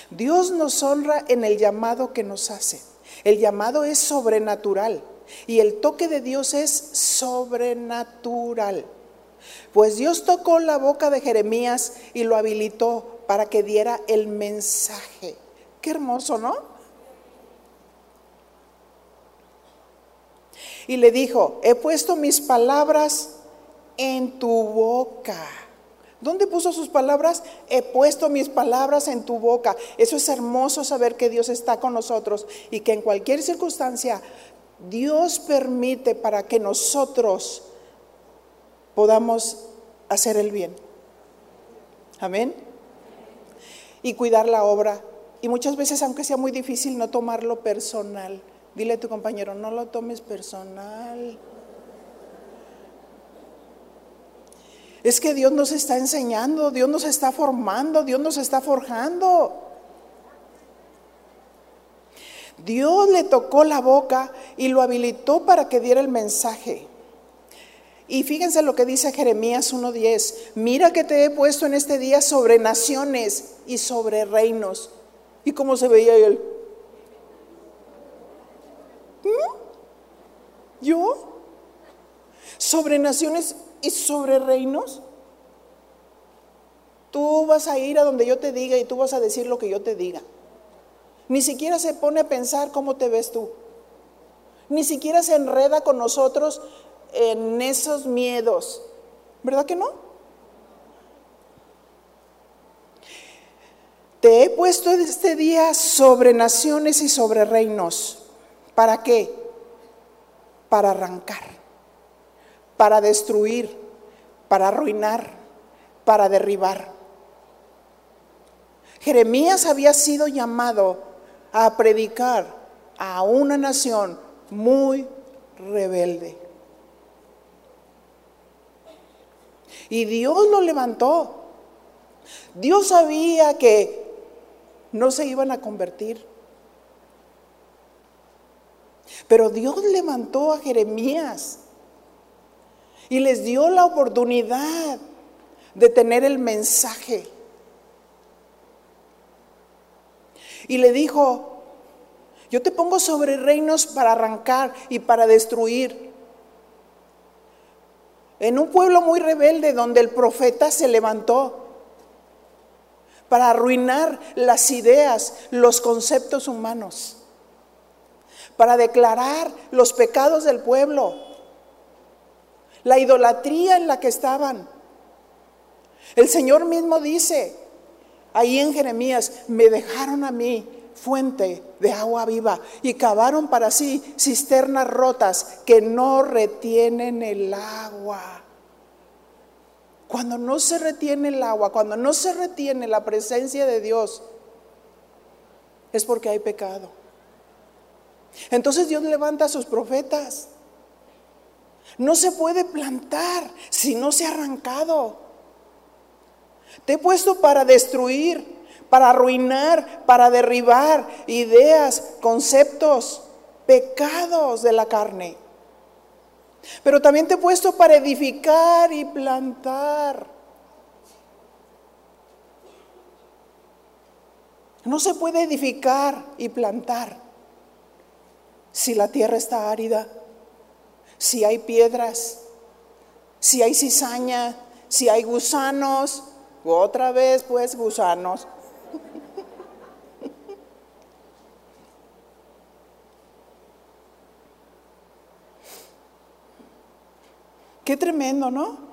Dios nos honra en el llamado que nos hace. El llamado es sobrenatural y el toque de Dios es sobrenatural. Pues Dios tocó la boca de Jeremías y lo habilitó para que diera el mensaje. Qué hermoso, ¿no? Y le dijo, he puesto mis palabras en tu boca. ¿Dónde puso sus palabras? He puesto mis palabras en tu boca. Eso es hermoso saber que Dios está con nosotros y que en cualquier circunstancia Dios permite para que nosotros podamos hacer el bien. Amén. Y cuidar la obra. Y muchas veces, aunque sea muy difícil, no tomarlo personal. Dile a tu compañero, no lo tomes personal. Es que Dios nos está enseñando, Dios nos está formando, Dios nos está forjando. Dios le tocó la boca y lo habilitó para que diera el mensaje. Y fíjense lo que dice Jeremías 1.10. Mira que te he puesto en este día sobre naciones y sobre reinos. ¿Y cómo se veía él? ¿Mm? ¿Yo? ¿Sobre naciones y sobre reinos. Tú vas a ir a donde yo te diga y tú vas a decir lo que yo te diga. Ni siquiera se pone a pensar cómo te ves tú. Ni siquiera se enreda con nosotros en esos miedos. ¿Verdad que no? Te he puesto este día sobre naciones y sobre reinos. ¿Para qué? Para arrancar para destruir, para arruinar, para derribar. Jeremías había sido llamado a predicar a una nación muy rebelde. Y Dios lo levantó. Dios sabía que no se iban a convertir. Pero Dios levantó a Jeremías y les dio la oportunidad de tener el mensaje. Y le dijo, yo te pongo sobre reinos para arrancar y para destruir. En un pueblo muy rebelde donde el profeta se levantó para arruinar las ideas, los conceptos humanos, para declarar los pecados del pueblo la idolatría en la que estaban. El Señor mismo dice, ahí en Jeremías, me dejaron a mí fuente de agua viva y cavaron para sí cisternas rotas que no retienen el agua. Cuando no se retiene el agua, cuando no se retiene la presencia de Dios, es porque hay pecado. Entonces Dios levanta a sus profetas no se puede plantar si no se ha arrancado. Te he puesto para destruir, para arruinar, para derribar ideas, conceptos, pecados de la carne. Pero también te he puesto para edificar y plantar. No se puede edificar y plantar si la tierra está árida si hay piedras, si hay cizaña, si hay gusanos, otra vez pues gusanos. Qué tremendo, ¿no?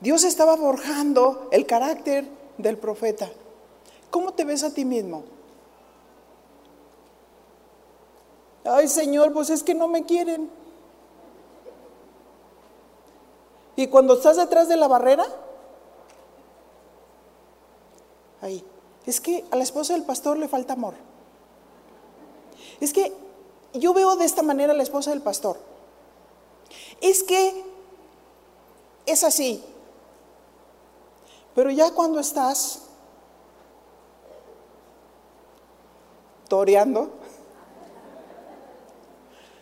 Dios estaba forjando el carácter del profeta. ¿Cómo te ves a ti mismo? Ay Señor, pues es que no me quieren. Y cuando estás detrás de la barrera, ahí, es que a la esposa del pastor le falta amor. Es que yo veo de esta manera a la esposa del pastor. Es que es así. Pero ya cuando estás toreando,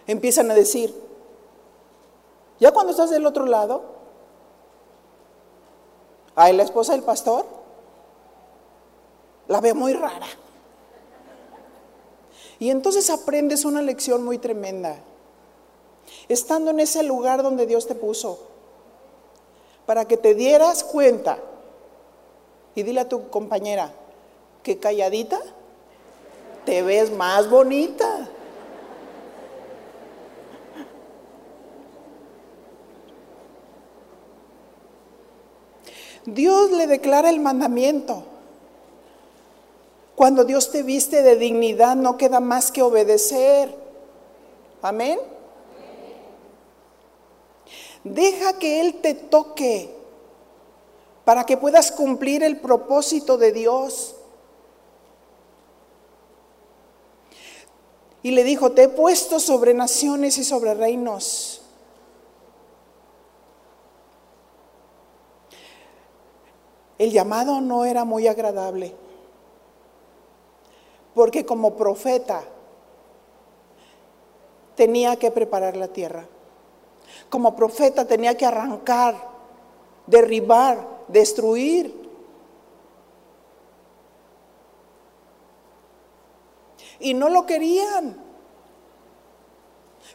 empiezan a decir, ya cuando estás del otro lado, ay, la esposa del pastor, la ve muy rara. Y entonces aprendes una lección muy tremenda. Estando en ese lugar donde Dios te puso, para que te dieras cuenta y dile a tu compañera que calladita te ves más bonita. Dios le declara el mandamiento. Cuando Dios te viste de dignidad, no queda más que obedecer. Amén. Deja que Él te toque para que puedas cumplir el propósito de Dios. Y le dijo, te he puesto sobre naciones y sobre reinos. El llamado no era muy agradable porque como profeta tenía que preparar la tierra. Como profeta tenía que arrancar, derribar, destruir. Y no lo querían.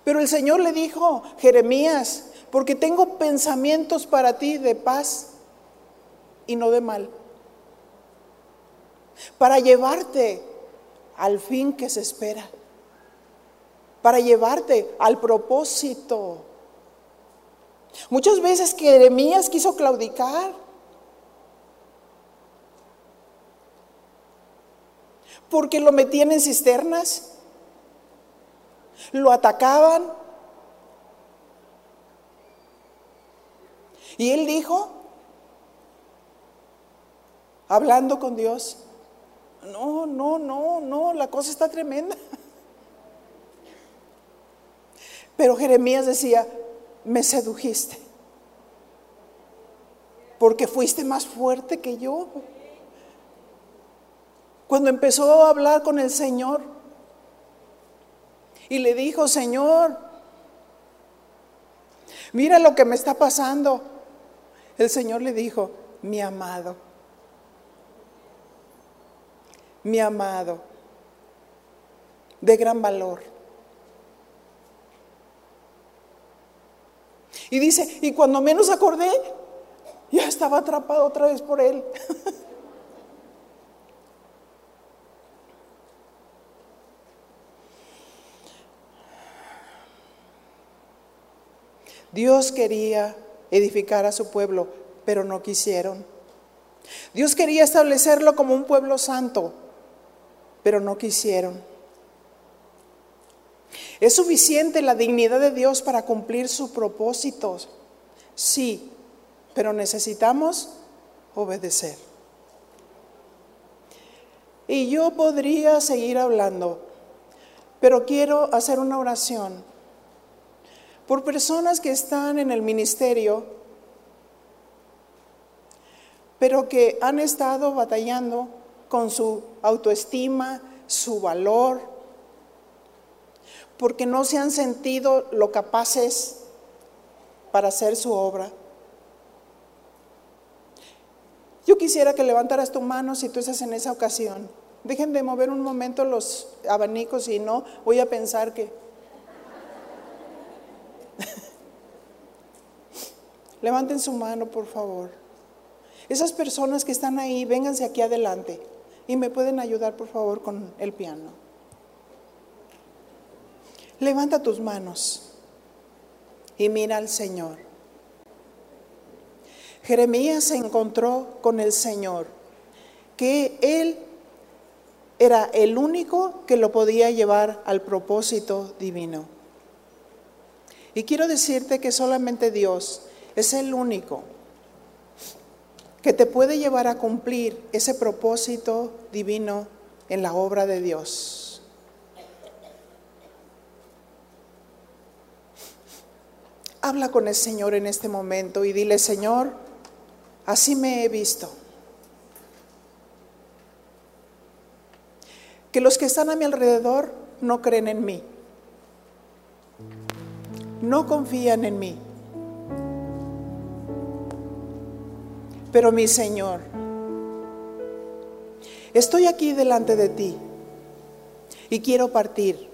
Pero el Señor le dijo, Jeremías, porque tengo pensamientos para ti de paz y no de mal, para llevarte al fin que se espera, para llevarte al propósito. Muchas veces que Jeremías quiso claudicar. Porque lo metían en cisternas, lo atacaban. Y él dijo, hablando con Dios, no, no, no, no, la cosa está tremenda. Pero Jeremías decía, me sedujiste, porque fuiste más fuerte que yo. Cuando empezó a hablar con el Señor y le dijo, Señor, mira lo que me está pasando. El Señor le dijo, mi amado mi amado, de gran valor. Y dice, y cuando menos acordé, ya estaba atrapado otra vez por él. Dios quería edificar a su pueblo, pero no quisieron. Dios quería establecerlo como un pueblo santo, pero no quisieron. ¿Es suficiente la dignidad de Dios para cumplir sus propósitos? Sí, pero necesitamos obedecer. Y yo podría seguir hablando, pero quiero hacer una oración por personas que están en el ministerio, pero que han estado batallando con su autoestima, su valor, porque no se han sentido lo capaces para hacer su obra. Yo quisiera que levantaras tu mano si tú estás en esa ocasión. Dejen de mover un momento los abanicos y no voy a pensar que... Levanten su mano, por favor. Esas personas que están ahí, vénganse aquí adelante. ¿Y me pueden ayudar, por favor, con el piano? Levanta tus manos y mira al Señor. Jeremías se encontró con el Señor, que Él era el único que lo podía llevar al propósito divino. Y quiero decirte que solamente Dios es el único que te puede llevar a cumplir ese propósito divino en la obra de Dios. Habla con el Señor en este momento y dile, Señor, así me he visto. Que los que están a mi alrededor no creen en mí. No confían en mí. Pero mi Señor, estoy aquí delante de ti y quiero partir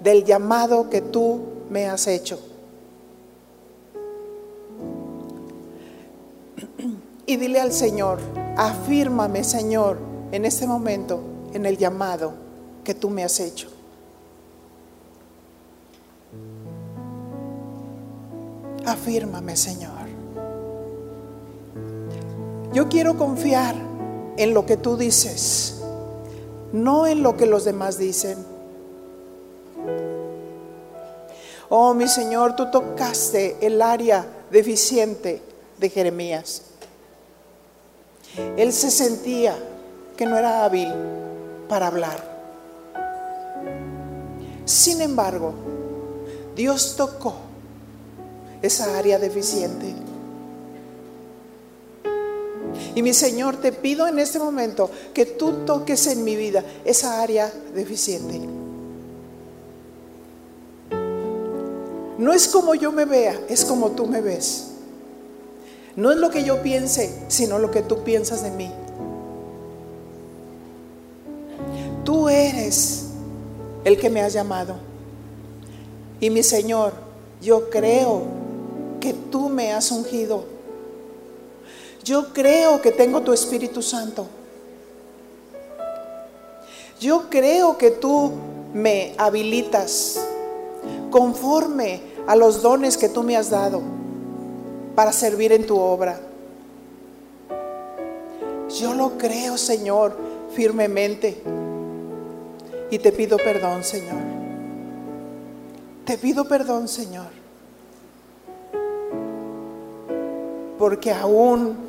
del llamado que tú me has hecho. Y dile al Señor, afírmame Señor en este momento en el llamado que tú me has hecho. Afírmame Señor. Yo quiero confiar en lo que tú dices, no en lo que los demás dicen. Oh, mi Señor, tú tocaste el área deficiente de Jeremías. Él se sentía que no era hábil para hablar. Sin embargo, Dios tocó esa área deficiente. Y mi Señor, te pido en este momento que tú toques en mi vida esa área deficiente. No es como yo me vea, es como tú me ves. No es lo que yo piense, sino lo que tú piensas de mí. Tú eres el que me has llamado. Y mi Señor, yo creo que tú me has ungido. Yo creo que tengo tu Espíritu Santo. Yo creo que tú me habilitas conforme a los dones que tú me has dado para servir en tu obra. Yo lo creo, Señor, firmemente. Y te pido perdón, Señor. Te pido perdón, Señor. Porque aún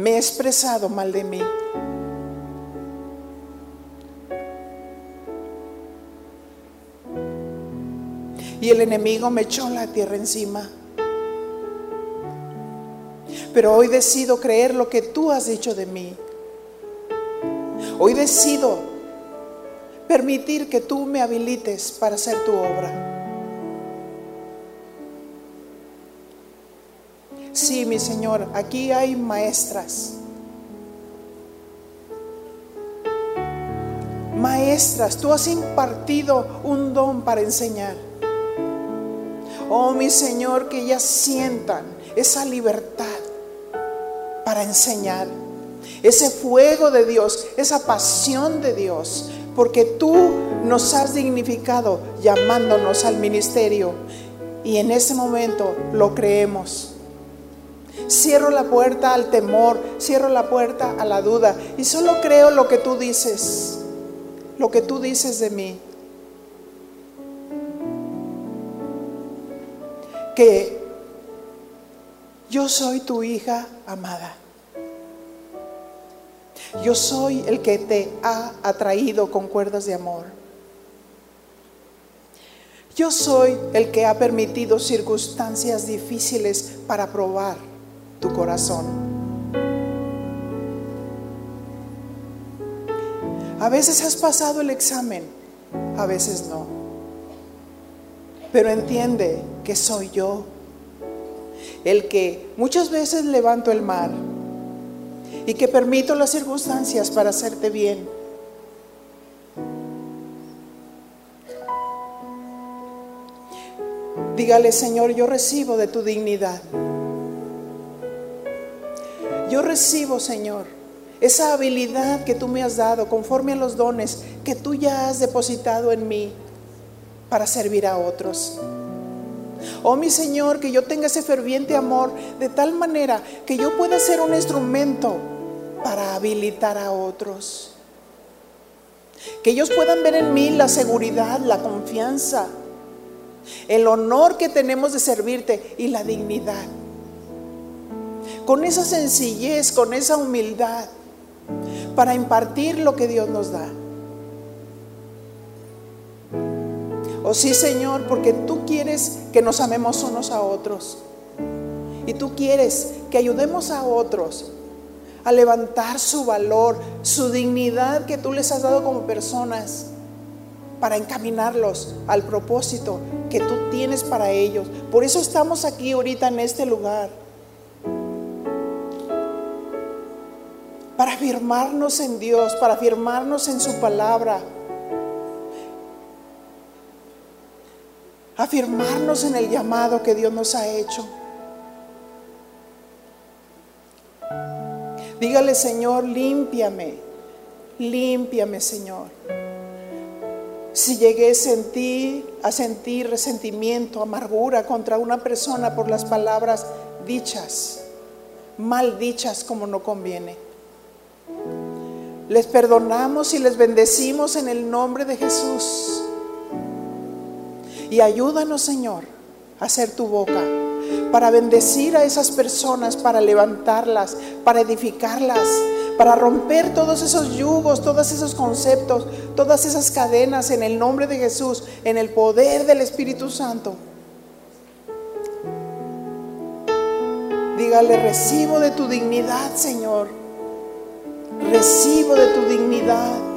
me he expresado mal de mí. y el enemigo me echó la tierra encima. Pero hoy decido creer lo que tú has dicho de mí. Hoy decido permitir que tú me habilites para hacer tu obra. Sí, mi Señor, aquí hay maestras. Maestras, tú has impartido un don para enseñar. Oh, mi Señor, que ellas sientan esa libertad para enseñar, ese fuego de Dios, esa pasión de Dios, porque tú nos has dignificado llamándonos al ministerio y en ese momento lo creemos. Cierro la puerta al temor, cierro la puerta a la duda y solo creo lo que tú dices, lo que tú dices de mí. que yo soy tu hija amada. Yo soy el que te ha atraído con cuerdas de amor. Yo soy el que ha permitido circunstancias difíciles para probar tu corazón. A veces has pasado el examen, a veces no. Pero entiende que soy yo el que muchas veces levanto el mar y que permito las circunstancias para hacerte bien. Dígale, Señor, yo recibo de tu dignidad. Yo recibo, Señor, esa habilidad que tú me has dado conforme a los dones que tú ya has depositado en mí para servir a otros. Oh mi Señor, que yo tenga ese ferviente amor de tal manera que yo pueda ser un instrumento para habilitar a otros. Que ellos puedan ver en mí la seguridad, la confianza, el honor que tenemos de servirte y la dignidad. Con esa sencillez, con esa humildad, para impartir lo que Dios nos da. Oh sí, Señor, porque tú quieres que nos amemos unos a otros. Y tú quieres que ayudemos a otros a levantar su valor, su dignidad que tú les has dado como personas para encaminarlos al propósito que tú tienes para ellos. Por eso estamos aquí ahorita en este lugar. Para afirmarnos en Dios, para afirmarnos en su palabra. Afirmarnos en el llamado que Dios nos ha hecho. Dígale, Señor, límpiame, límpiame, Señor. Si llegué a sentir, a sentir resentimiento, amargura contra una persona por las palabras dichas, mal dichas como no conviene. Les perdonamos y les bendecimos en el nombre de Jesús. Y ayúdanos, Señor, a hacer tu boca para bendecir a esas personas, para levantarlas, para edificarlas, para romper todos esos yugos, todos esos conceptos, todas esas cadenas en el nombre de Jesús, en el poder del Espíritu Santo. Dígale, recibo de tu dignidad, Señor. Recibo de tu dignidad.